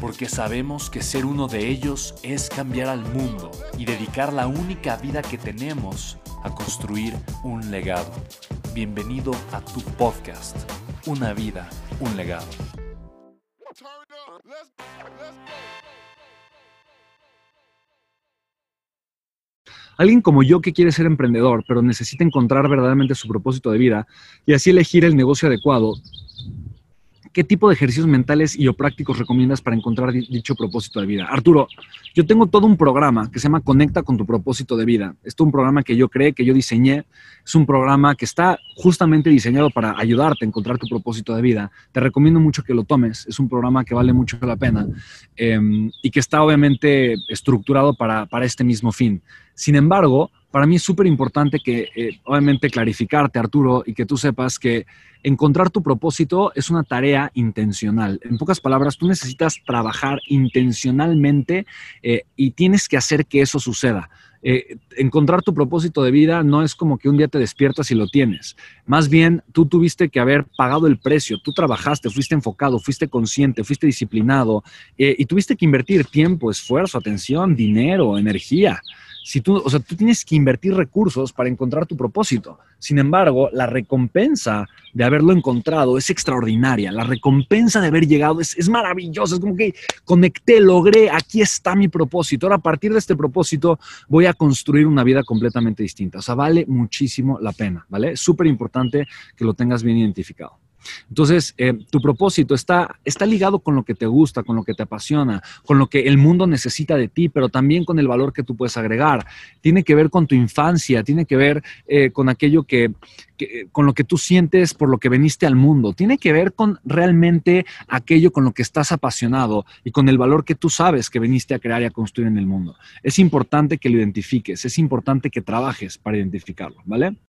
porque sabemos que ser uno de ellos es cambiar al mundo y dedicar la única vida que tenemos a construir un legado. Bienvenido a tu podcast, Una vida, un legado. Alguien como yo que quiere ser emprendedor, pero necesita encontrar verdaderamente su propósito de vida y así elegir el negocio adecuado, ¿qué tipo de ejercicios mentales y o prácticos recomiendas para encontrar dicho propósito de vida? Arturo, yo tengo todo un programa que se llama Conecta con tu propósito de vida. Es un programa que yo creé, que yo diseñé. Es un programa que está justamente diseñado para ayudarte a encontrar tu propósito de vida. Te recomiendo mucho que lo tomes. Es un programa que vale mucho la pena em, y que está obviamente estructurado para, para este mismo fin. Sin embargo, para mí es súper importante que, eh, obviamente, clarificarte, Arturo, y que tú sepas que encontrar tu propósito es una tarea intencional. En pocas palabras, tú necesitas trabajar intencionalmente eh, y tienes que hacer que eso suceda. Eh, encontrar tu propósito de vida no es como que un día te despiertas y lo tienes. Más bien, tú tuviste que haber pagado el precio, tú trabajaste, fuiste enfocado, fuiste consciente, fuiste disciplinado y tuviste que invertir tiempo, esfuerzo, atención, dinero, energía si tú, o sea, tú tienes que invertir recursos para encontrar tu propósito. Sin embargo, la recompensa de haberlo encontrado es extraordinaria. La recompensa de haber llegado es, es maravillosa. Es como que conecté, logré, aquí está mi propósito. Ahora, a partir de este propósito, voy a construir una vida completamente distinta. O sea, vale muchísimo la pena, ¿vale? Súper importante que lo tengas bien identificado. Entonces, eh, tu propósito está, está ligado con lo que te gusta, con lo que te apasiona, con lo que el mundo necesita de ti, pero también con el valor que tú puedes agregar. Tiene que ver con tu infancia, tiene que ver eh, con aquello que, con lo que tú sientes por lo que veniste al mundo. Tiene que ver con realmente aquello con lo que estás apasionado y con el valor que tú sabes que veniste a crear y a construir en el mundo. Es importante que lo identifiques, es importante que trabajes para identificarlo, ¿vale?